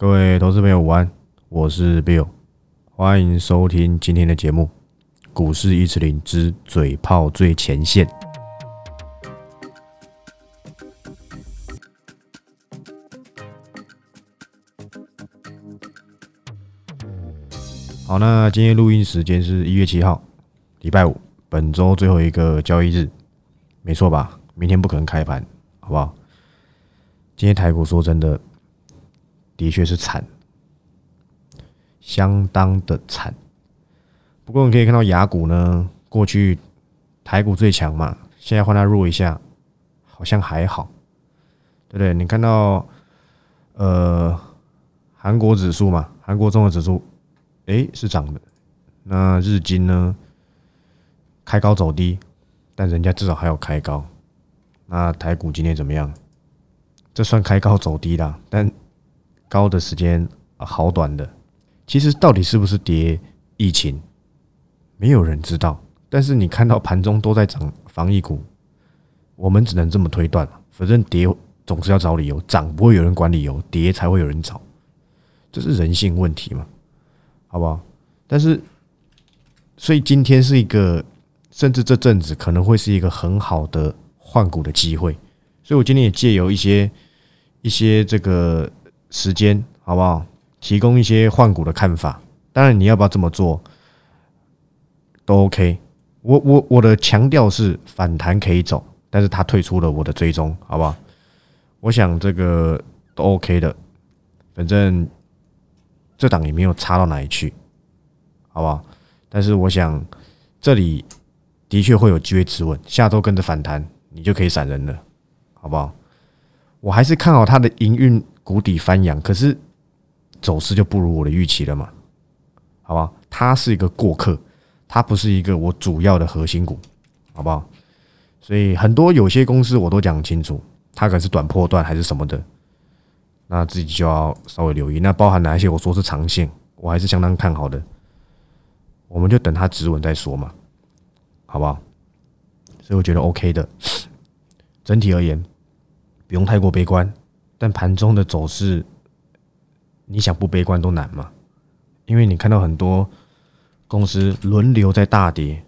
各位投资朋友午安，我是 Bill，欢迎收听今天的节目《股市一词零之嘴炮最前线》。好，那今天录音时间是一月七号，礼拜五，本周最后一个交易日，没错吧？明天不可能开盘，好不好？今天台股说真的。的确是惨，相当的惨。不过你可以看到，雅股呢，过去台股最强嘛，现在换它弱一下，好像还好，对不对？你看到，呃，韩国指数嘛，韩国综合指数，哎，是涨的。那日经呢，开高走低，但人家至少还有开高。那台股今天怎么样？这算开高走低啦，但。高的时间啊好短的，其实到底是不是跌疫情，没有人知道。但是你看到盘中都在涨防疫股，我们只能这么推断反正跌总是要找理由，涨不会有人管理由，跌才会有人找，这是人性问题嘛？好不好？但是，所以今天是一个，甚至这阵子可能会是一个很好的换股的机会。所以我今天也借由一些一些这个。时间好不好？提供一些换股的看法。当然，你要不要这么做都 OK。我我我的强调是反弹可以走，但是他退出了我的追踪，好不好？我想这个都 OK 的。反正这档也没有差到哪里去，好不好？但是我想这里的确会有机会持稳。下周跟着反弹，你就可以闪人了，好不好？我还是看好它的营运。谷底翻扬，可是走势就不如我的预期了嘛？好吧，它是一个过客，它不是一个我主要的核心股，好不好？所以很多有些公司我都讲清楚，它可是短波段还是什么的，那自己就要稍微留意。那包含哪一些？我说是长线，我还是相当看好的。我们就等它止稳再说嘛，好不好？所以我觉得 OK 的。整体而言，不用太过悲观。但盘中的走势，你想不悲观都难嘛？因为你看到很多公司轮流在大跌，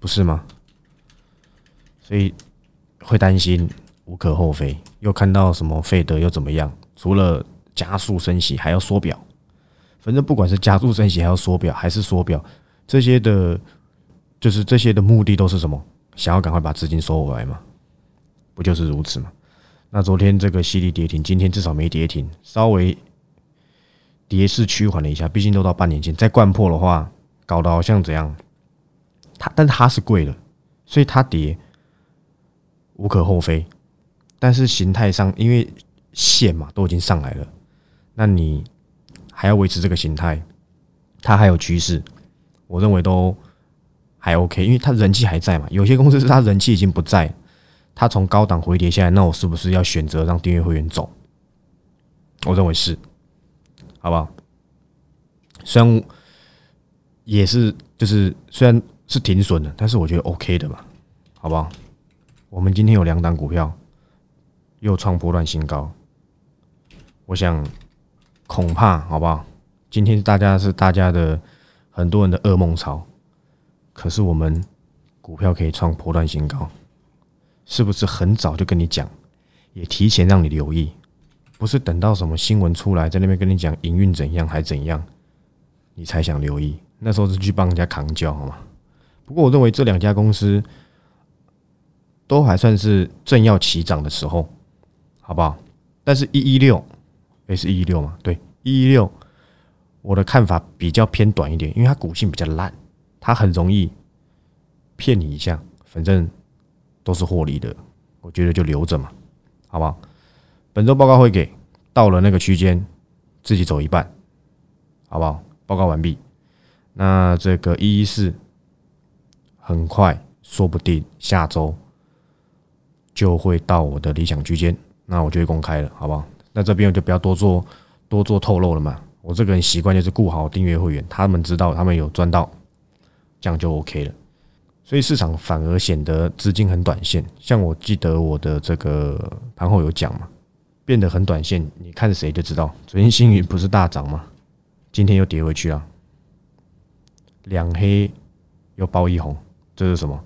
不是吗？所以会担心，无可厚非。又看到什么费德又怎么样？除了加速升息，还要缩表。反正不管是加速升息，还要缩表，还是缩表，这些的，就是这些的目的都是什么？想要赶快把资金收回来嘛？不就是如此吗？那昨天这个犀利跌停，今天至少没跌停，稍微跌势趋缓了一下。毕竟都到半年前，再灌破的话，搞得好像怎样？它但是它是贵的，所以它跌无可厚非。但是形态上，因为线嘛都已经上来了，那你还要维持这个形态，它还有趋势，我认为都还 OK，因为它人气还在嘛。有些公司是它人气已经不在。它从高档回跌下来，那我是不是要选择让订阅会员走？我认为是，好不好？虽然也是，就是虽然是停损的，但是我觉得 OK 的嘛，好不好？我们今天有两档股票又创波段新高，我想恐怕好不好？今天大家是大家的很多人的噩梦潮，可是我们股票可以创波段新高。是不是很早就跟你讲，也提前让你留意，不是等到什么新闻出来，在那边跟你讲营运怎样还怎样，你才想留意？那时候是去帮人家扛轿，好吗？不过我认为这两家公司都还算是正要起涨的时候，好不好？但是一一六，诶，是一一六嘛？对，一一六，我的看法比较偏短一点，因为它股性比较烂，它很容易骗你一下，反正。都是获利的，我觉得就留着嘛，好不好？本周报告会给到了那个区间，自己走一半，好不好？报告完毕。那这个一一四很快，说不定下周就会到我的理想区间，那我就会公开了，好不好？那这边我就不要多做多做透露了嘛。我这个人习惯就是顾好订阅会员，他们知道他们有赚到，这样就 OK 了。所以市场反而显得资金很短线，像我记得我的这个盘后有讲嘛变得很短线，你看谁就知道。昨天星云不是大涨吗？今天又跌回去啊，两黑又包一红，这是什么？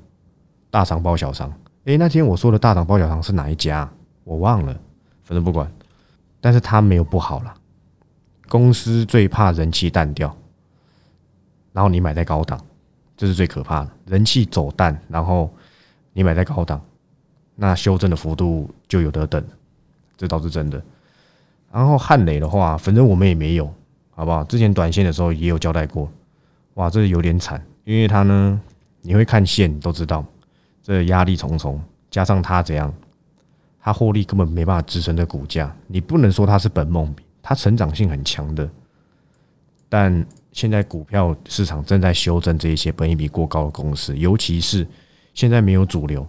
大涨包小涨。诶，那天我说的大涨包小涨是哪一家？我忘了，反正不管。但是它没有不好了。公司最怕人气淡掉，然后你买在高档，这是最可怕的。人气走淡，然后你买在高档，那修正的幅度就有得等，这倒是真的。然后汉磊的话，反正我们也没有，好不好？之前短线的时候也有交代过，哇，这有点惨，因为它呢，你会看线都知道，这压力重重，加上它怎样，它获利根本没办法支撑的股价，你不能说它是本梦比。它成长性很强的，但现在股票市场正在修正这一些本益比过高的公司，尤其是现在没有主流，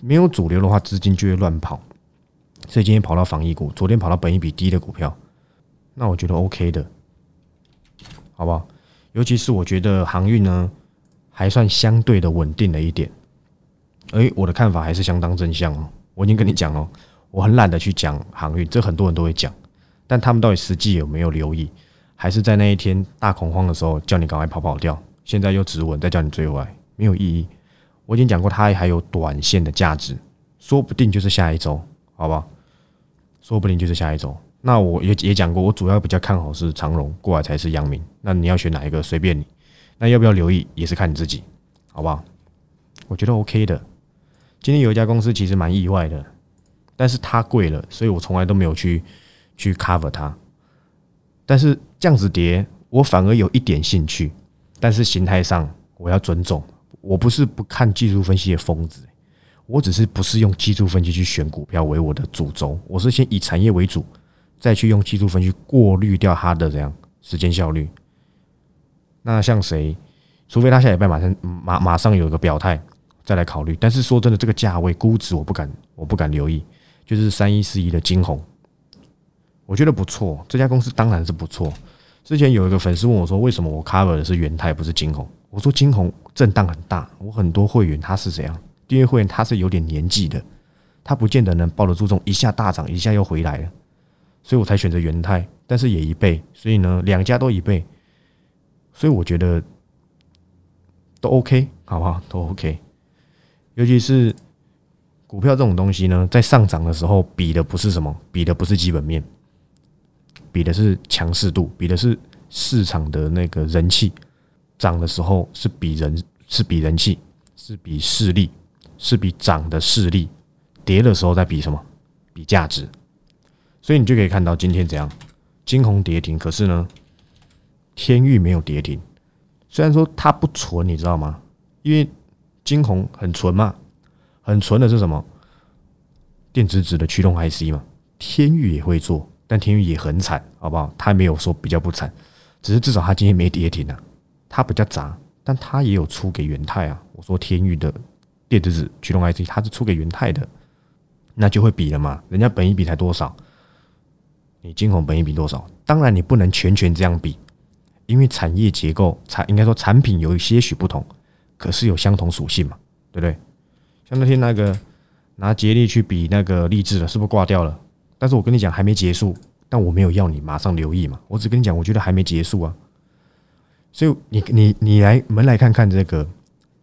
没有主流的话，资金就会乱跑。所以今天跑到防疫股，昨天跑到本益比低的股票，那我觉得 OK 的，好不好？尤其是我觉得航运呢，还算相对的稳定了一点。诶，我的看法还是相当正向哦。我已经跟你讲哦，我很懒得去讲航运，这很多人都会讲。但他们到底实际有没有留意，还是在那一天大恐慌的时候叫你赶快跑跑掉？现在又止稳，再叫你追回来，没有意义。我已经讲过，它还有短线的价值，说不定就是下一周，好不好？说不定就是下一周。那我也也讲过，我主要比较看好是长荣过来才是阳明。那你要选哪一个，随便你。那要不要留意，也是看你自己，好不好？我觉得 OK 的。今天有一家公司其实蛮意外的，但是它贵了，所以我从来都没有去。去 cover 它，但是这样子跌，我反而有一点兴趣。但是形态上，我要尊重。我不是不看技术分析的疯子，我只是不是用技术分析去选股票为我的主轴。我是先以产业为主，再去用技术分析过滤掉它的这样时间效率。那像谁？除非他下礼拜马上马马上有一个表态，再来考虑。但是说真的，这个价位估值我不敢，我不敢留意。就是三一四一的金红。我觉得不错，这家公司当然是不错。之前有一个粉丝问我说：“为什么我 cover 的是元泰，不是金红？”我说：“金红震荡很大，我很多会员他是怎样？订阅会员他是有点年纪的，他不见得能抱得住这种一下大涨，一下又回来了，所以我才选择元泰。但是也一倍，所以呢，两家都一倍，所以我觉得都 OK，好不好？都 OK。尤其是股票这种东西呢，在上涨的时候比的不是什么，比的不是基本面。比的是强势度，比的是市场的那个人气，涨的时候是比人是比人气，是比势力，是比涨的势力；跌的时候在比什么？比价值。所以你就可以看到今天怎样，金红跌停，可是呢，天域没有跌停。虽然说它不纯，你知道吗？因为金红很纯嘛，很纯的是什么？电子纸的驱动 IC 嘛，天域也会做。但天宇也很惨，好不好？他没有说比较不惨，只是至少他今天没跌停啊。他比较杂，但他也有出给元泰啊。我说天宇的电子纸驱动 IC，他是出给元泰的，那就会比了嘛。人家本一比才多少？你金红本一比多少？当然你不能全权这样比，因为产业结构产应该说产品有一些许不同，可是有相同属性嘛，对不对？像那天那个拿杰力去比那个励志的，是不是挂掉了？但是我跟你讲还没结束，但我没有要你马上留意嘛，我只跟你讲，我觉得还没结束啊。所以你你你来门来看看这个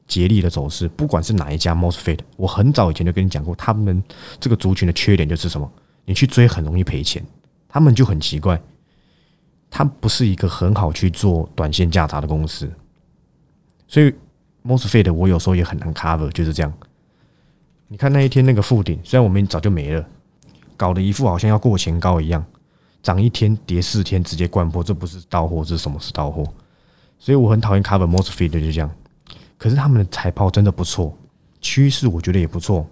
杰力的走势，不管是哪一家 Mosfet，我很早以前就跟你讲过，他们这个族群的缺点就是什么？你去追很容易赔钱，他们就很奇怪，它不是一个很好去做短线价差的公司。所以 Mosfet 我有时候也很难 cover，就是这样。你看那一天那个附顶，虽然我们早就没了。搞得一副好像要过前高一样，涨一天跌四天直接灌破，这不是到货，这是什么是到货？所以我很讨厌 Cover Mosfet 就这样。可是他们的财报真的不错，趋势我觉得也不错，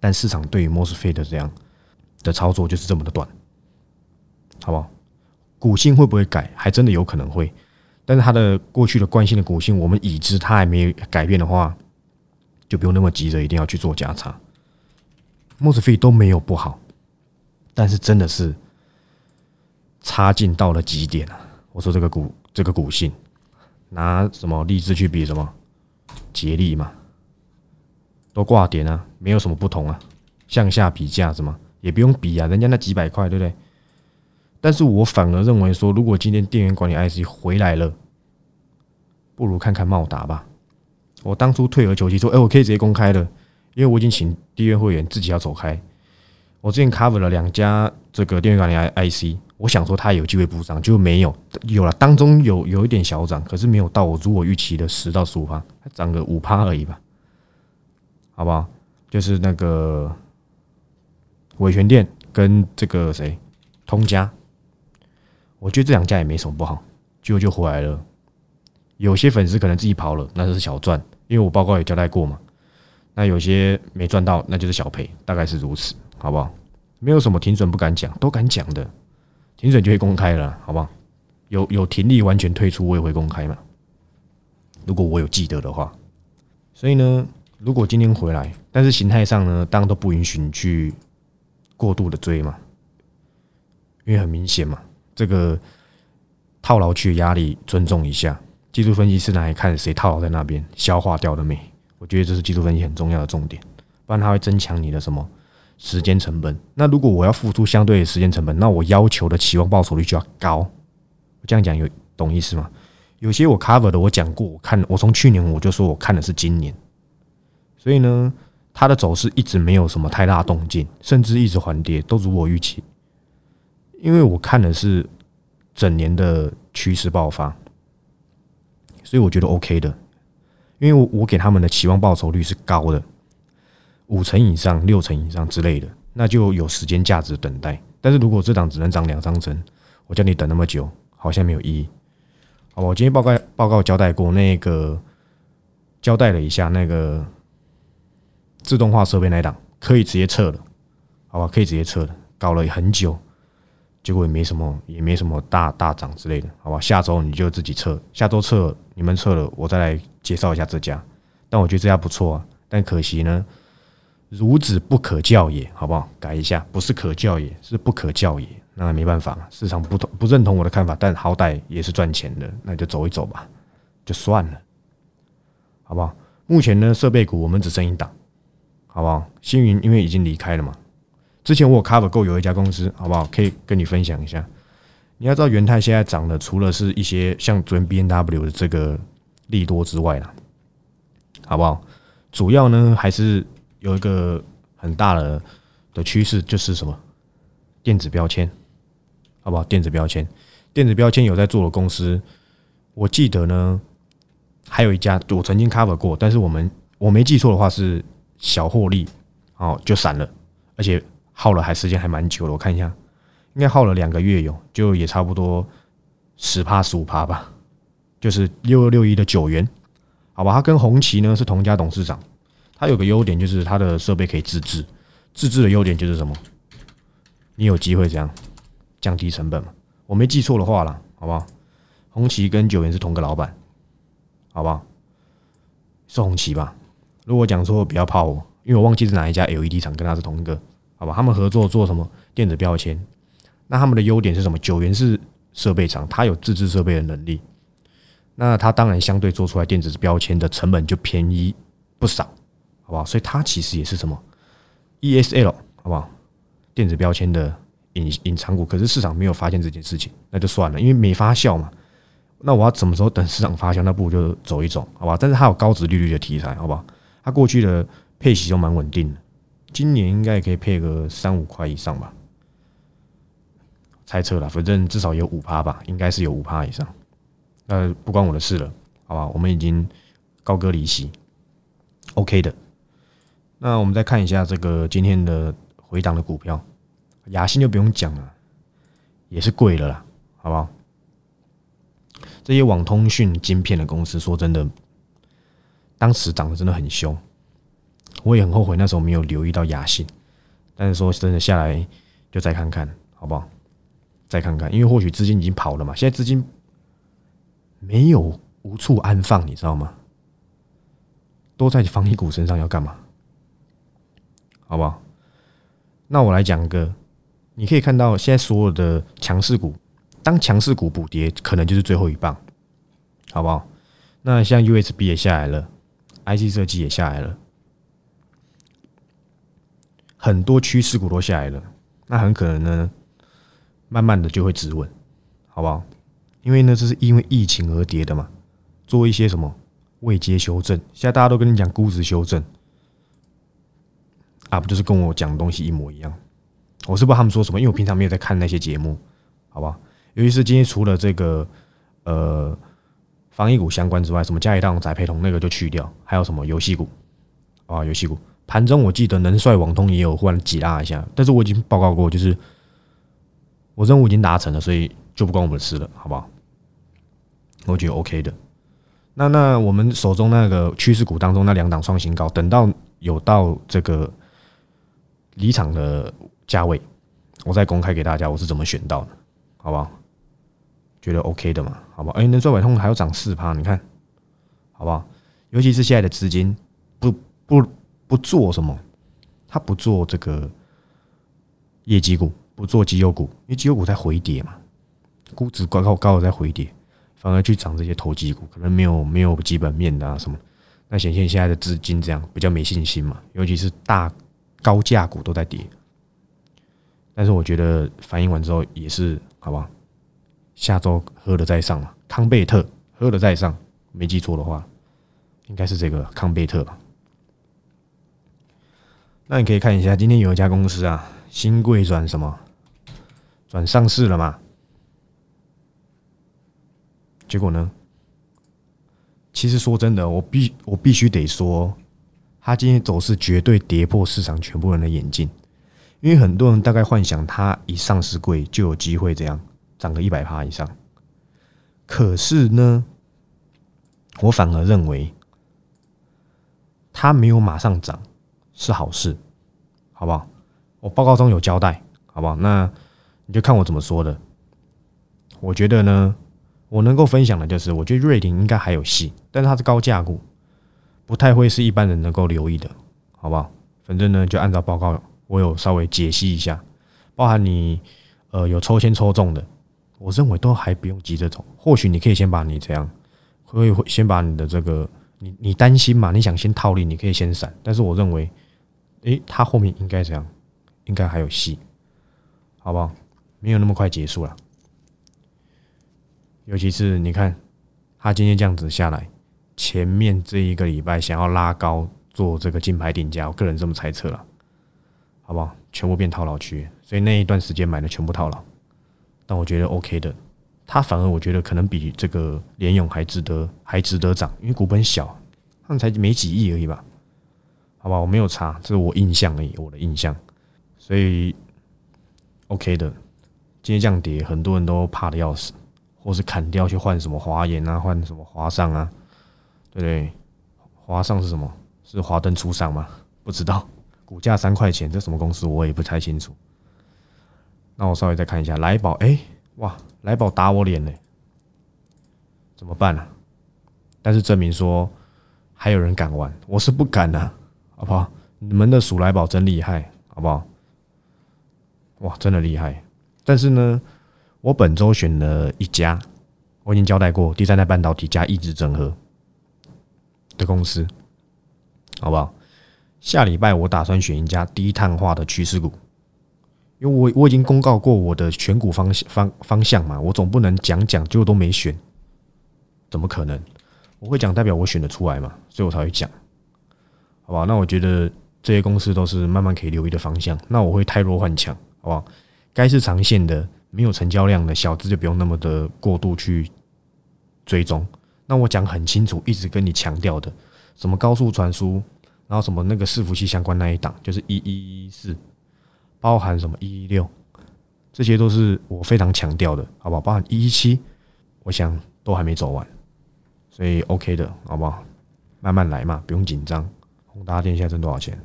但市场对于 Mosfet 这样的操作就是这么的短，好不好？股性会不会改？还真的有可能会，但是它的过去的惯性的股性，我们已知它还没有改变的话，就不用那么急着一定要去做加差。Mosfet 都没有不好。但是真的是差劲到了极点啊！我说这个股这个股性，拿什么励志去比什么杰力嘛，都挂点啊，没有什么不同啊。向下比价什么也不用比啊，人家那几百块，对不对？但是我反而认为说，如果今天电源管理 IC 回来了，不如看看茂达吧。我当初退而求其次，哎，我可以直接公开的，因为我已经请订阅会员自己要走开。我之前 cover 了两家这个电源管理 IC，我想说它有机会补涨，就没有有了，当中有有一点小涨，可是没有到我如果预期的十到十五趴，它涨个五趴而已吧，好不好？就是那个伟权店跟这个谁通家，我觉得这两家也没什么不好，就就回来了。有些粉丝可能自己跑了，那就是小赚，因为我报告也交代过嘛。那有些没赚到，那就是小赔，大概是如此，好不好？没有什么停损不敢讲，都敢讲的，停损就会公开了，好不好？有有停利完全退出，我也会公开嘛。如果我有记得的话，所以呢，如果今天回来，但是形态上呢，当然都不允许你去过度的追嘛，因为很明显嘛，这个套牢区的压力，尊重一下。技术分析是拿来看谁套牢在那边，消化掉了没？我觉得这是技术分析很重要的重点，不然它会增强你的什么时间成本。那如果我要付出相对的时间成本，那我要求的期望报酬率就要高。我这样讲有懂意思吗？有些我 cover 的我讲过，我看我从去年我就说我看的是今年，所以呢，它的走势一直没有什么太大动静，甚至一直缓跌，都如我预期。因为我看的是整年的趋势爆发。所以我觉得 OK 的，因为我我给他们的期望报酬率是高的，五成以上、六成以上之类的，那就有时间价值等待。但是如果这档只能涨两三成，我叫你等那么久，好像没有意义。好，我今天报告报告交代过，那个交代了一下，那个自动化设备那档可以直接撤了，好吧，可以直接撤了，搞了很久。结果也没什么，也没什么大大涨之类的，好吧？下周你就自己测，下周测你们测了，我再来介绍一下这家。但我觉得这家不错啊，但可惜呢，孺子不可教也，好不好？改一下，不是可教也，是不可教也。那没办法，市场不同不认同我的看法，但好歹也是赚钱的，那就走一走吧，就算了，好不好？目前呢，设备股我们只剩一档，好不好？星云因为已经离开了嘛。之前我有 cover 过有一家公司，好不好？可以跟你分享一下。你要知道，元泰现在涨的，除了是一些像昨天 B N W 的这个利多之外啦，好不好？主要呢还是有一个很大的的趋势，就是什么电子标签，好不好？电子标签，电子标签有在做的公司，我记得呢，还有一家我曾经 cover 过，但是我们我没记错的话是小获利，哦就散了，而且。耗了还时间还蛮久的，我看一下，应该耗了两个月有，就也差不多十趴十五趴吧，就是六二六一的九元，好吧，他跟红旗呢是同家董事长，它有个优点就是它的设备可以自制，自制的优点就是什么？你有机会这样降低成本嘛？我没记错的话了，好不好？红旗跟九元是同个老板，好不好？是红旗吧？如果讲错不要怕我，因为我忘记是哪一家 LED 厂跟他是同一个。好吧，他们合作做什么电子标签？那他们的优点是什么？九元是设备厂，它有自制设备的能力，那它当然相对做出来电子标签的成本就便宜不少，好不好？所以它其实也是什么 ESL，好不好？电子标签的隐隐藏股，可是市场没有发现这件事情，那就算了，因为没发酵嘛。那我要什么时候等市场发酵？那不如就走一走，好吧？但是它有高值利率的题材，好不好？它过去的配息都蛮稳定的。今年应该也可以配个三五块以上吧，猜测了，反正至少有五趴吧，应该是有五趴以上。那，不关我的事了，好吧？我们已经高歌离席，OK 的。那我们再看一下这个今天的回档的股票，雅信就不用讲了，也是贵了啦，好不好？这些网通讯晶片的公司，说真的，当时涨得真的很凶。我也很后悔那时候没有留意到雅信，但是说真的下来就再看看好不好？再看看，因为或许资金已经跑了嘛。现在资金没有无处安放，你知道吗？都在防疫股身上要干嘛？好不好？那我来讲个，你可以看到现在所有的强势股，当强势股补跌，可能就是最后一棒，好不好？那像 USB 也下来了，IC 设计也下来了。很多趋势股都下来了，那很可能呢，慢慢的就会止稳，好不好？因为呢，这是因为疫情而跌的嘛，做一些什么未接修正，现在大家都跟你讲估值修正，啊，不就是跟我讲的东西一模一样？我是不知道他们说什么，因为我平常没有在看那些节目，好吧？尤其是今天除了这个呃防疫股相关之外，什么加一档宅配通那个就去掉，还有什么游戏股啊，游戏股盘中我记得能帅网通也有忽然挤拉一下，但是我已经报告过，就是我任务已经达成了，所以就不关我们的事了，好不好？我觉得 OK 的。那那我们手中那个趋势股当中那两档创新高，等到有到这个离场的价位，我再公开给大家我是怎么选到的，好不好？觉得 OK 的嘛，好不好？哎，能赚百通还要涨四趴，你看好不好？尤其是现在的资金不不不做什么，他不做这个业绩股，不做绩优股，因为绩优股在回跌嘛，估值高高高的在回跌。反而去涨这些投机股，可能没有没有基本面的啊什么，那显现现在的资金这样比较没信心嘛，尤其是大高价股都在跌。但是我觉得反应完之后也是好不好？下周喝了再上嘛，康贝特喝了再上，没记错的话，应该是这个康贝特吧。那你可以看一下，今天有一家公司啊，新贵转什么转上市了嘛？结果呢？其实说真的，我必我必须得说，它今天走势绝对跌破市场全部人的眼镜，因为很多人大概幻想它一上市贵就有机会这样涨个一百趴以上。可是呢，我反而认为它没有马上涨是好事，好不好？我报告中有交代，好不好？那你就看我怎么说的。我觉得呢。我能够分享的就是，我觉得瑞鼎应该还有戏，但是它是高价股，不太会是一般人能够留意的，好不好？反正呢，就按照报告，我有稍微解析一下，包含你呃有抽签抽中的，我认为都还不用急着走，或许你可以先把你这样，可以先把你的这个，你你担心嘛？你想先套利，你可以先闪，但是我认为，诶，它后面应该这样，应该还有戏，好不好？没有那么快结束了。尤其是你看，他今天这样子下来，前面这一个礼拜想要拉高做这个金牌顶价，我个人这么猜测了，好不好？全部变套牢区，所以那一段时间买的全部套牢。但我觉得 OK 的，它反而我觉得可能比这个联勇还值得，还值得涨，因为股本小，他们才没几亿而已吧？好吧，我没有查，这是我印象而已，我的印象，所以 OK 的。今天降跌，很多人都怕的要死。或是砍掉去换什么华研啊，换什么华上啊，对对？华上是什么？是华灯初上吗？不知道，股价三块钱，这什么公司我也不太清楚。那我稍微再看一下来宝，哎，哇，来宝打我脸嘞，怎么办呢？但是证明说还有人敢玩，我是不敢的，好不好？你们的鼠来宝真厉害，好不好？哇，真的厉害，但是呢？我本周选了一家，我已经交代过，第三代半导体加意志整合的公司，好不好？下礼拜我打算选一家低碳化的趋势股，因为我我已经公告过我的选股方向方方向嘛，我总不能讲讲结果都没选，怎么可能？我会讲代表我选得出来嘛，所以我才会讲，好吧？那我觉得这些公司都是慢慢可以留意的方向，那我会太弱换强，好不好？该是长线的。没有成交量的小资就不用那么的过度去追踪。那我讲很清楚，一直跟你强调的，什么高速传输，然后什么那个伺服器相关那一档，就是一一一四，包含什么一一六，这些都是我非常强调的，好不好？包含一一七，我想都还没走完，所以 OK 的，好不好？慢慢来嘛，不用紧张。宏达电现在挣多少钱？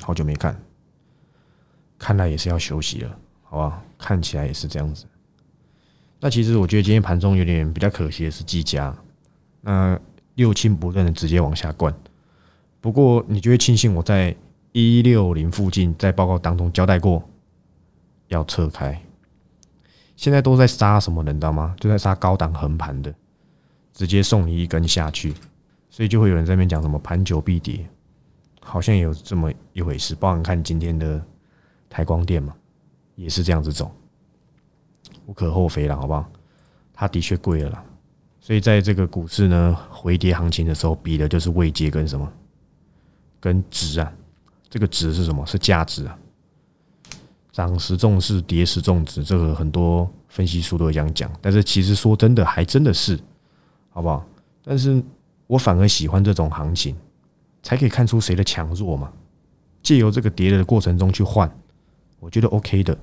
好久没看，看来也是要休息了。好吧，看起来也是这样子。那其实我觉得今天盘中有点比较可惜的是技嘉，那六亲不认的直接往下灌。不过你就会庆幸我在一六零附近在报告当中交代过要撤开。现在都在杀什么人，知道吗？就在杀高档横盘的，直接送你一根下去。所以就会有人在那边讲什么盘久必跌，好像有这么一回事。包含看今天的台光电嘛。也是这样子走，无可厚非了，好不好？它的确贵了啦，所以在这个股市呢回跌行情的时候，比的就是位阶跟什么，跟值啊。这个值是什么？是价值啊。涨时重视，跌时重值，这个很多分析书都会这样讲。但是其实说真的，还真的是，好不好？但是我反而喜欢这种行情，才可以看出谁的强弱嘛。借由这个跌的过程中去换，我觉得 OK 的。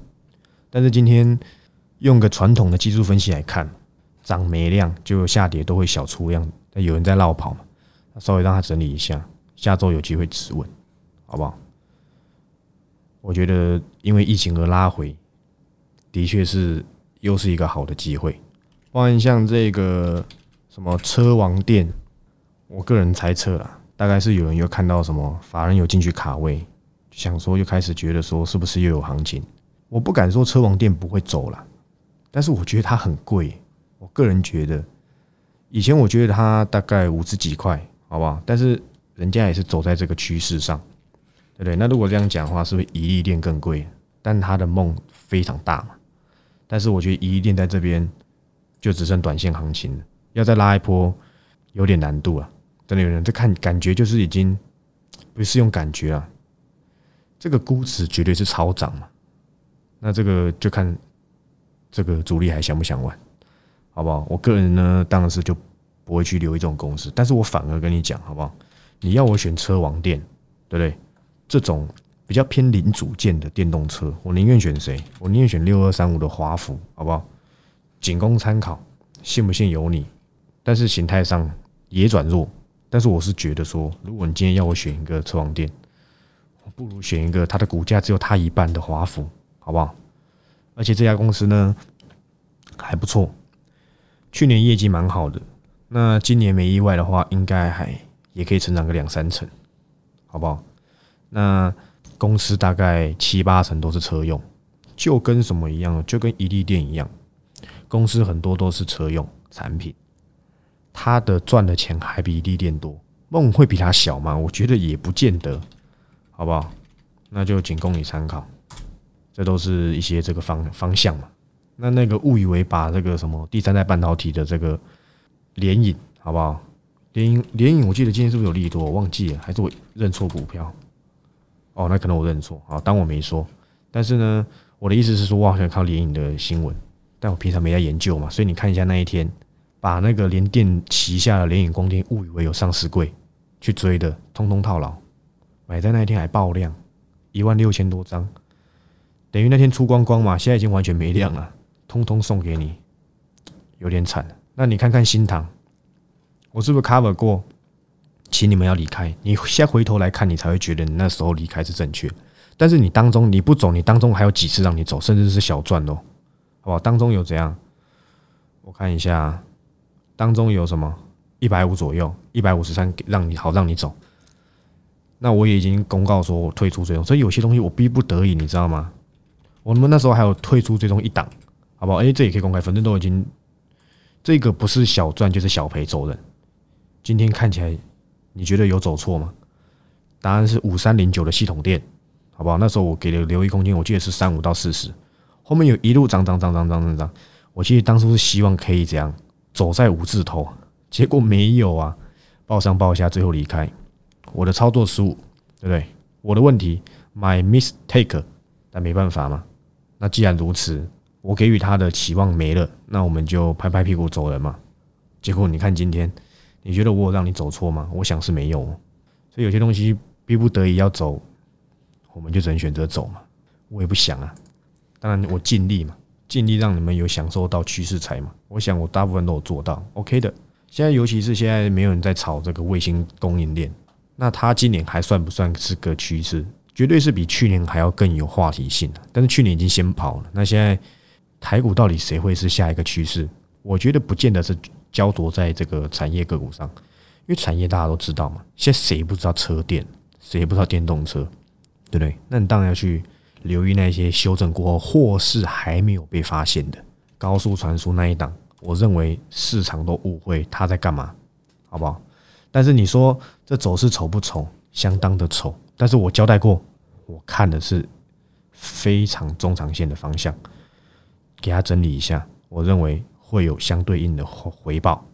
但是今天用个传统的技术分析来看，涨没量就下跌都会小出量，那有人在绕跑嘛，稍微让它整理一下，下周有机会止稳，好不好？我觉得因为疫情而拉回，的确是又是一个好的机会。不然像这个什么车王店，我个人猜测啊，大概是有人又看到什么法人有进去卡位。想说又开始觉得说是不是又有行情？我不敢说车王店不会走了，但是我觉得它很贵。我个人觉得，以前我觉得它大概五十几块，好不好？但是人家也是走在这个趋势上，对不对？那如果这样讲的话，是不是一利店更贵？但它的梦非常大嘛。但是我觉得一利店在这边就只剩短线行情了，要再拉一波有点难度啊。真的有人在看，感觉就是已经不是用感觉啊。这个估值绝对是超涨嘛？那这个就看这个主力还想不想玩，好不好？我个人呢，当然是就不会去留意这种公司，但是我反而跟你讲，好不好？你要我选车王店，对不对？这种比较偏零组件的电动车，我宁愿选谁？我宁愿选六二三五的华孚，好不好？仅供参考，信不信由你。但是形态上也转弱，但是我是觉得说，如果你今天要我选一个车王店。不如选一个它的股价只有它一半的华孚，好不好？而且这家公司呢还不错，去年业绩蛮好的，那今年没意外的话，应该还也可以成长个两三成，好不好？那公司大概七八成都是车用，就跟什么一样？就跟一利店一样，公司很多都是车用产品，它的赚的钱还比一利店多，梦会比它小吗？我觉得也不见得。好不好？那就仅供你参考，这都是一些这个方方向嘛。那那个误以为把这个什么第三代半导体的这个联影，好不好？联影联影，我记得今天是不是有利多？我忘记了，还是我认错股票？哦，那可能我认错，好，当我没说。但是呢，我的意思是说，我好像看联影的新闻，但我平常没在研究嘛，所以你看一下那一天，把那个联电旗下的联影光电误以为有上市柜去追的，通通套牢。买在那一天还爆量，一万六千多张，等于那天出光光嘛，现在已经完全没量了，通通送给你，有点惨。那你看看新塘，我是不是 cover 过？请你们要离开，你现在回头来看，你才会觉得你那时候离开是正确。但是你当中你不走，你当中还有几次让你走，甚至是小赚哦，好不好？当中有怎样？我看一下，当中有什么？一百五左右，一百五十三，让你好让你走。那我也已经公告说我退出，所以有些东西我逼不得已，你知道吗？我们那时候还有退出追踪一档，好不好？哎，这也可以公开，反正都已经，这个不是小赚就是小赔走人。今天看起来你觉得有走错吗？答案是五三零九的系统店，好不好？那时候我给的留意空间，我记得是三五到四十，后面有一路涨涨涨涨涨涨涨，我记得当初是希望可以这样走在五字头，结果没有啊，报上报下，最后离开。我的操作失误，对不对？我的问题，my mistake，但没办法嘛。那既然如此，我给予他的期望没了，那我们就拍拍屁股走人嘛。结果你看今天，你觉得我有让你走错吗？我想是没有。所以有些东西逼不得已要走，我们就只能选择走嘛。我也不想啊，当然我尽力嘛，尽力让你们有享受到趋势财嘛。我想我大部分都有做到，OK 的。现在尤其是现在没有人在炒这个卫星供应链。那它今年还算不算是个趋势？绝对是比去年还要更有话题性的。但是去年已经先跑了。那现在台股到底谁会是下一个趋势？我觉得不见得是焦灼在这个产业个股上，因为产业大家都知道嘛。现在谁不知道车电？谁不知道电动车？对不对？那你当然要去留意那些修正过后或是还没有被发现的高速传输那一档。我认为市场都误会他在干嘛，好不好？但是你说这走势丑不丑？相当的丑。但是我交代过，我看的是非常中长线的方向，给他整理一下，我认为会有相对应的回报。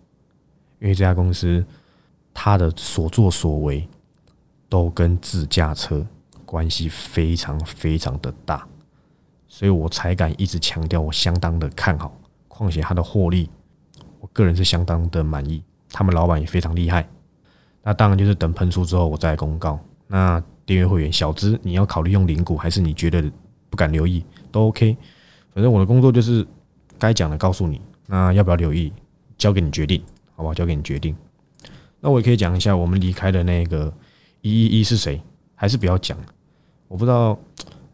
因为这家公司它的所作所为都跟自驾车关系非常非常的大，所以我才敢一直强调我相当的看好。况且它的获利，我个人是相当的满意，他们老板也非常厉害。那当然就是等喷出之后我再公告。那订阅会员小资，你要考虑用零股，还是你觉得不敢留意都 OK。反正我的工作就是该讲的告诉你，那要不要留意，交给你决定，好不好？交给你决定。那我也可以讲一下我们离开的那个一一一是谁，还是不要讲？我不知道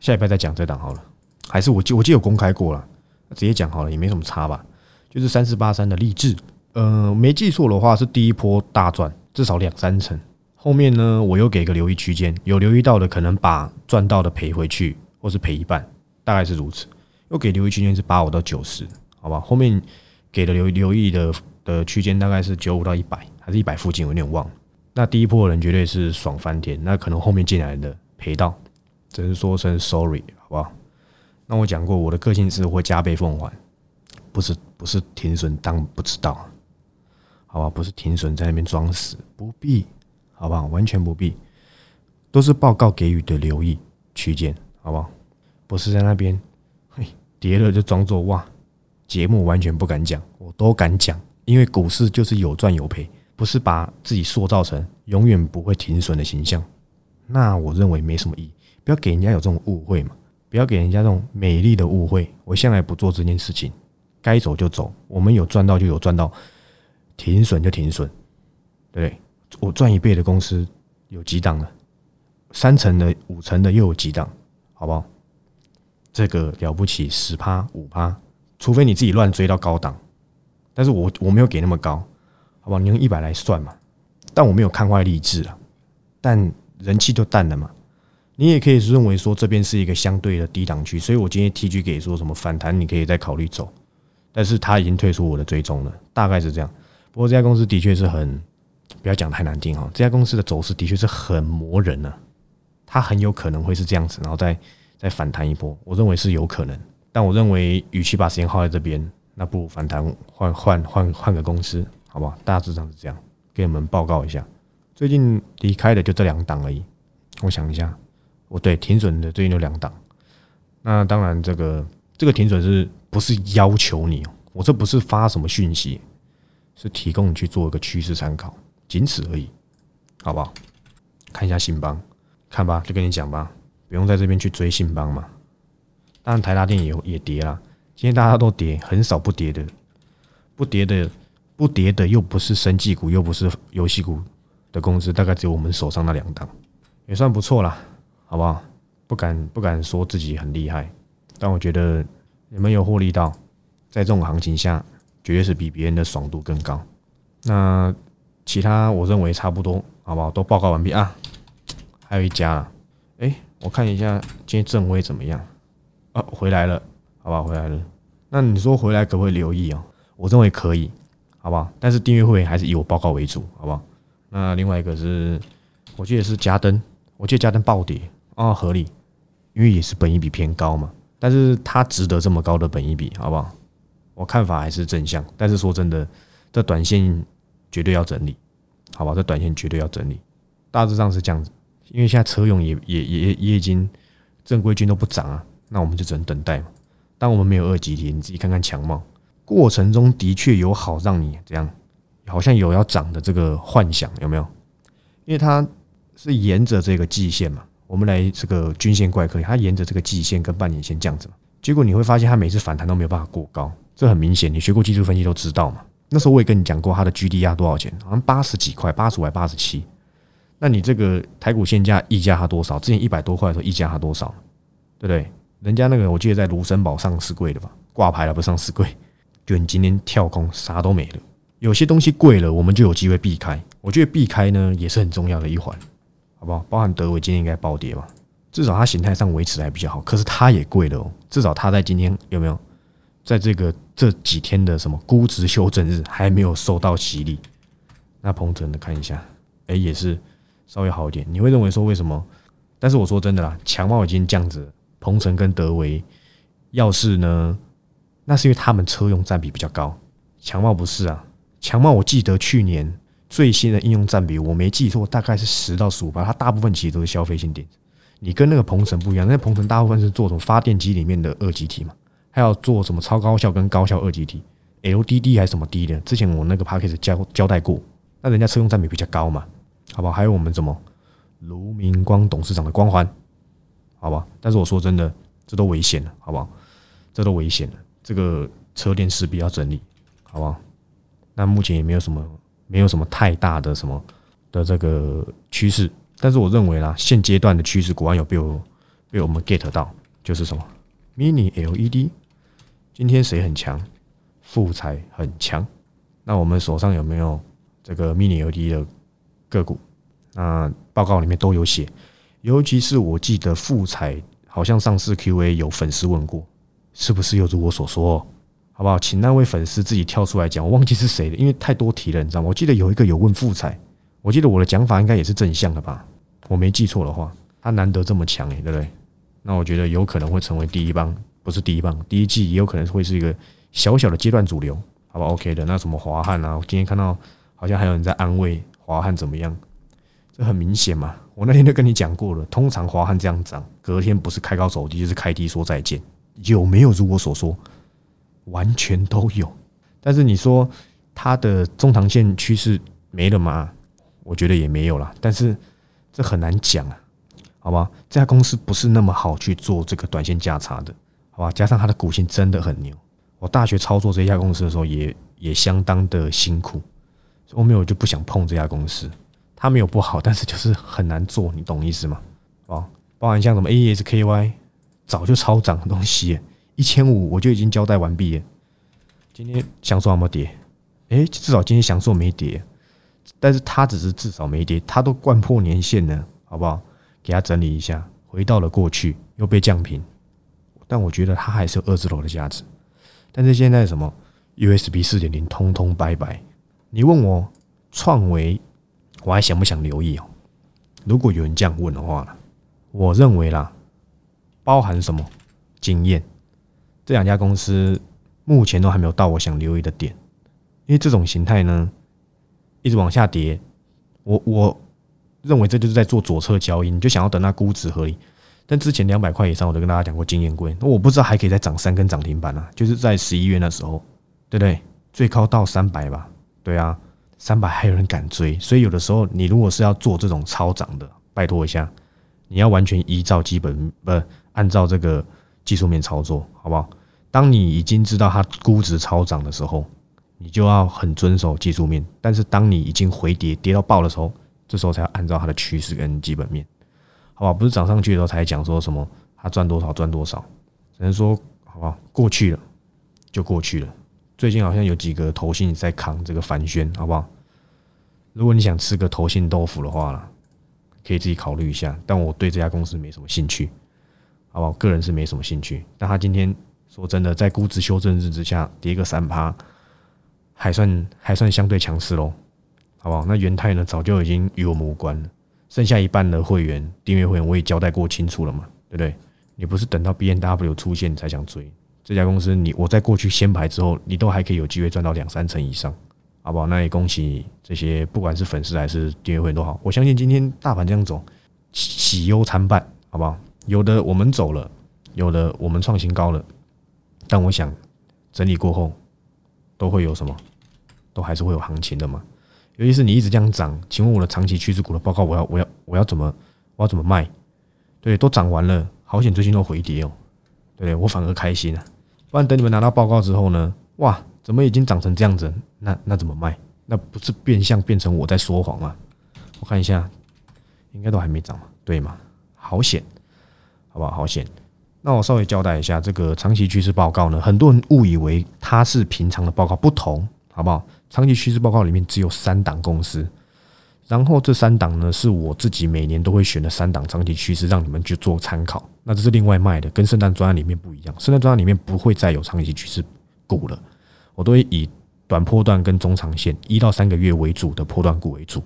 下一拜再讲这档好了，还是我记我记得有公开过了，直接讲好了也没什么差吧？就是三四八三的励志，呃，没记错的话是第一波大赚，至少两三成。后面呢，我又给个留意区间，有留意到的可能把赚到的赔回去，或是赔一半，大概是如此。又给留意区间是八五到九十，好吧？后面给的留留意的的区间大概是九五到一百，还是一百附近，我有点忘了。那第一波人绝对是爽翻天，那可能后面进来的赔到，只是说声 sorry，好不好？那我讲过，我的个性是会加倍奉还，不是不是停损当不知道，好吧？不是停损在那边装死，不必。好不好？完全不必，都是报告给予的留意区间，好不好？不是在那边，嘿，跌了就装作哇，节目完全不敢讲，我都敢讲，因为股市就是有赚有赔，不是把自己塑造成永远不会停损的形象，那我认为没什么意义，不要给人家有这种误会嘛，不要给人家这种美丽的误会，我向来不做这件事情，该走就走，我们有赚到就有赚到，停损就停损，对？我赚一倍的公司有几档呢？三成的、五成的又有几档？好不好？这个了不起，十趴、五趴，除非你自己乱追到高档，但是我我没有给那么高，好不好？你用一百来算嘛。但我没有看坏励志啊，但人气就淡了嘛。你也可以认为说这边是一个相对的低档区，所以我今天 T G 给说什么反弹，你可以再考虑走，但是他已经退出我的追踪了，大概是这样。不过这家公司的确是很。不要讲太难听哈，这家公司的走势的确是很磨人呢，它很有可能会是这样子，然后再再反弹一波，我认为是有可能。但我认为，与其把时间耗在这边，那不如反弹换换换换个公司，好不好？大致上是这样，给你们报告一下。最近离开的就这两档而已。我想一下，我对停损的最近就两档。那当然，这个这个停损是不是要求你？我这不是发什么讯息，是提供你去做一个趋势参考。仅此而已，好不好？看一下信邦，看吧，就跟你讲吧，不用在这边去追信邦嘛。当然，台达电也也跌了，今天大家都跌，很少不跌的，不跌的不跌的又不是生技股，又不是游戏股的公司，大概只有我们手上那两档，也算不错啦，好不好？不敢不敢说自己很厉害，但我觉得你们有获利到，在这种行情下，绝对是比别人的爽度更高。那。其他我认为差不多，好不好？都报告完毕啊。还有一家了，哎，我看一下今天正威怎么样？啊，回来了，好不好？回来了。那你说回来可不可以留意啊？我认为可以，好不好？但是订阅会还是以我报告为主，好不好？那另外一个是，我记得是嘉登，我记得嘉登暴跌啊，合理，因为也是本一比偏高嘛。但是它值得这么高的本一比，好不好？我看法还是正向，但是说真的，这短线。绝对要整理，好吧？这短线绝对要整理，大致上是这样子。因为现在车用也也也也已经正规军都不涨啊，那我们就只能等待嘛。但我们没有二级体，你自己看看强茂过程中的确有好让你这样，好像有要涨的这个幻想，有没有？因为它是沿着这个季线嘛，我们来这个均线怪客，它沿着这个季线跟半年线这样子嘛，结果你会发现它每次反弹都没有办法过高，这很明显，你学过技术分析都知道嘛。那时候我也跟你讲过，它的 G D 压多少钱？好像八十几块，八十五还八十七。那你这个台股现价溢价它多少？之前一百多块的时候溢价它多少？对不对？人家那个我记得在卢森堡上市贵的吧，挂牌了不上市贵。就你今天跳空啥都没了。有些东西贵了，我们就有机会避开。我觉得避开呢也是很重要的一环，好不好？包含德伟今天应该暴跌吧？至少它形态上维持还比较好。可是它也贵了哦，至少它在今天有没有？在这个这几天的什么估值修正日还没有受到洗礼，那鹏程的看一下，哎，也是稍微好一点。你会认为说为什么？但是我说真的啦，强茂已经这样子鹏程跟德维，要是呢，那是因为他们车用占比比较高，强茂不是啊，强茂我记得去年最新的应用占比，我没记错，大概是十到十五吧它大部分其实都是消费性电子。你跟那个鹏程不一样，那鹏程大部分是做什么发电机里面的二极体嘛，还要做什么超高效跟高效二极体，LDD 还是什么 D 的？之前我那个 p a c k a g e 交交代过，那人家车用占比比较高嘛，好不好？还有我们怎么卢明光董事长的光环，好吧？但是我说真的，这都危险了，好不好？这都危险了，这个车电势必要整理，好不好？那目前也没有什么，没有什么太大的什么的这个趋势。但是我认为啦，现阶段的趋势果然有被我被我们 get 到，就是什么 mini LED，今天谁很强？富彩很强。那我们手上有没有这个 mini LED 的个股？那报告里面都有写，尤其是我记得富彩好像上次 Q&A 有粉丝问过，是不是又如我所说？好不好？请那位粉丝自己跳出来讲，我忘记是谁了，因为太多题了，你知道吗？我记得有一个有问富彩。我记得我的讲法应该也是正向的吧？我没记错的话，他难得这么强诶，对不对？那我觉得有可能会成为第一棒，不是第一棒，第一季也有可能会是一个小小的阶段主流，好吧？OK 的。那什么华汉啊，我今天看到好像还有人在安慰华汉怎么样？这很明显嘛。我那天就跟你讲过了，通常华汉这样涨，隔天不是开高走低，就是开低说再见，有没有如我所说？完全都有。但是你说它的中长线趋势没了吗？我觉得也没有了，但是这很难讲啊，好吧？这家公司不是那么好去做这个短线价差的，好吧？加上他的股性真的很牛，我大学操作这家公司的时候也也相当的辛苦，后面我就不想碰这家公司。它没有不好，但是就是很难做，你懂意思吗？哦，包含像什么 A S K Y，早就超涨的东西，一千五我就已经交代完毕了。今天想说有没有跌？哎，至少今天想说没跌。但是它只是至少没跌，它都贯破年线了，好不好？给它整理一下，回到了过去，又被降平。但我觉得它还是有二字头的价值。但是现在什么 USB 四点零通通拜拜。你问我创维，我还想不想留意哦？如果有人这样问的话，我认为啦，包含什么经验，这两家公司目前都还没有到我想留意的点，因为这种形态呢。一直往下跌，我我认为这就是在做左侧交易，你就想要等它估值合理。但之前两百块以上，我都跟大家讲过经验贵，那我不知道还可以再涨三根涨停板啊，就是在十一月那时候，对不对？最高到三百吧，对啊，三百还有人敢追，所以有的时候你如果是要做这种超涨的，拜托一下，你要完全依照基本不按照这个技术面操作，好不好？当你已经知道它估值超涨的时候。你就要很遵守技术面，但是当你已经回跌跌到爆的时候，这时候才要按照它的趋势跟基本面，好吧？不是涨上去的时候才讲说什么他赚多少赚多少，只能说好吧，过去了就过去了。最近好像有几个投信在扛这个反宣，好不好？如果你想吃个投信豆腐的话啦，可以自己考虑一下。但我对这家公司没什么兴趣，好不好？个人是没什么兴趣。但他今天说真的，在估值修正日之下跌个三趴。还算还算相对强势喽，好不好？那元泰呢，早就已经与我们无关了。剩下一半的会员订阅会员，我也交代过清楚了嘛，对不对？你不是等到 B N W 出现才想追这家公司？你我在过去先排之后，你都还可以有机会赚到两三成以上，好不好？那也恭喜这些不管是粉丝还是订阅会员都好。我相信今天大盘这样走，喜忧参半，好不好？有的我们走了，有的我们创新高了，但我想整理过后。都会有什么？都还是会有行情的嘛。尤其是你一直这样涨，请问我的长期趋势股的报告，我要我要我要怎么我要怎么卖？对，都涨完了，好险最近都回跌哦。对我反而开心啊。不然等你们拿到报告之后呢？哇，怎么已经涨成这样子？那那怎么卖？那不是变相变成我在说谎吗？我看一下，应该都还没涨嘛，对吗？好险，好不好？好险。那我稍微交代一下这个长期趋势报告呢，很多人误以为它是平常的报告不同，好不好？长期趋势报告里面只有三档公司，然后这三档呢是我自己每年都会选的三档长期趋势，让你们去做参考。那这是另外卖的，跟圣诞专案里面不一样。圣诞专案里面不会再有长期趋势股了，我都会以短波段跟中长线一到三个月为主的波段股为主。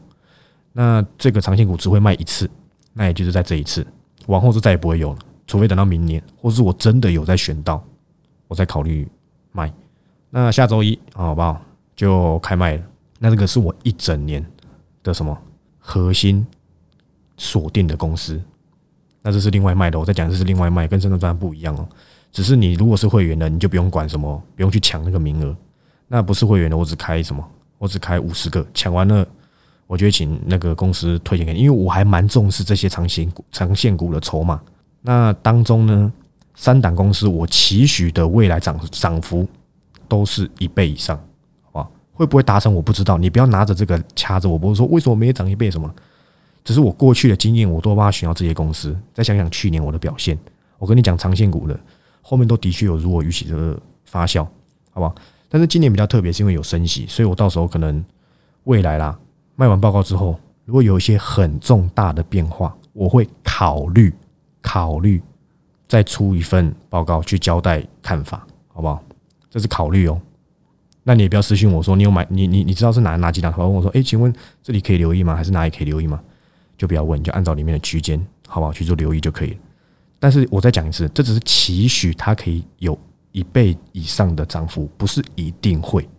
那这个长线股只会卖一次，那也就是在这一次，往后就再也不会有了。除非等到明年，或是我真的有在选到，我再考虑卖。那下周一好不好？就开卖了。那这个是我一整年的什么核心锁定的公司。那这是另外卖的，我在讲这是另外卖，跟深圳专不一样哦。只是你如果是会员的，你就不用管什么，不用去抢那个名额。那不是会员的，我只开什么？我只开五十个，抢完了，我就会请那个公司推荐给你，因为我还蛮重视这些长线股、长线股的筹码。那当中呢，三档公司我期许的未来涨涨幅都是一倍以上，会不会达成我不知道，你不要拿着这个掐着我，不是说为什么没有涨一倍什么？只是我过去的经验，我都帮他选到这些公司。再想想去年我的表现，我跟你讲长线股的后面都的确有如我预期的发酵，好不好？但是今年比较特别，是因为有升息，所以我到时候可能未来啦，卖完报告之后，如果有一些很重大的变化，我会考虑考虑再出一份报告去交代看法，好不好？这是考虑哦。那你也不要私信我说你有买，你你你知道是哪哪几档？他问我说，哎，请问这里可以留意吗？还是哪里可以留意吗？就不要问，就按照里面的区间，好不好？去做留意就可以了。但是我再讲一次，这只是期许它可以有。一倍以上的涨幅不是一定会，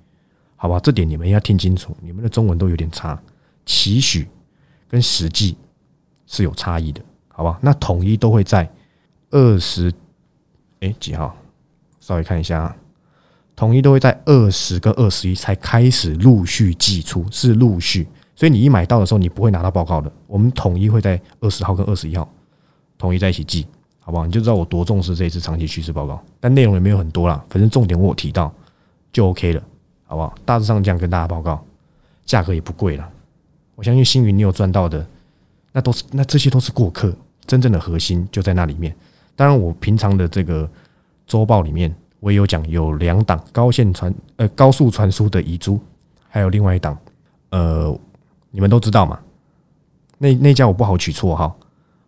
好吧？这点你们要听清楚。你们的中文都有点差，期许跟实际是有差异的，好吧？那统一都会在二十，哎几号？稍微看一下，统一都会在二十跟二十一才开始陆续寄出，是陆续。所以你一买到的时候，你不会拿到报告的。我们统一会在二十号跟二十一号统一在一起寄。好不好？你就知道我多重视这一次长期趋势报告，但内容也没有很多啦，反正重点我有提到就 OK 了，好不好？大致上这样跟大家报告，价格也不贵了。我相信星云你有赚到的，那都是那这些都是过客，真正的核心就在那里面。当然，我平常的这个周报里面我也有讲，有两档高线传呃高速传输的遗珠，还有另外一档呃你们都知道嘛？那那家我不好取绰号。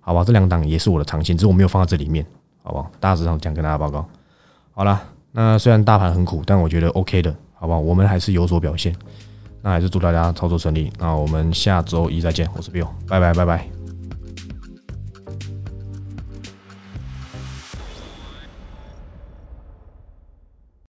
好吧，这两档也是我的长线，只是我没有放在这里面，好不好？大致上讲跟大家报告。好了，那虽然大盘很苦，但我觉得 OK 的，好不好？我们还是有所表现。那还是祝大家操作顺利。那我们下周一再见，我是 Bill，拜拜拜拜。